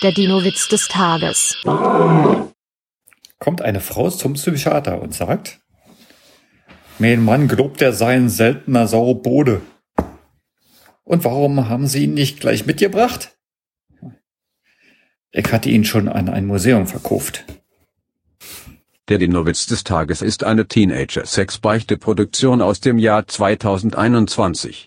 Der Dino-Witz des Tages. Kommt eine Frau zum Psychiater und sagt, mein Mann gelobt er sei seltener saure Bode. Und warum haben Sie ihn nicht gleich mitgebracht? Ich hatte ihn schon an ein Museum verkauft. Der Dinowitz des Tages ist eine Teenager-Sex-Beichte-Produktion aus dem Jahr 2021.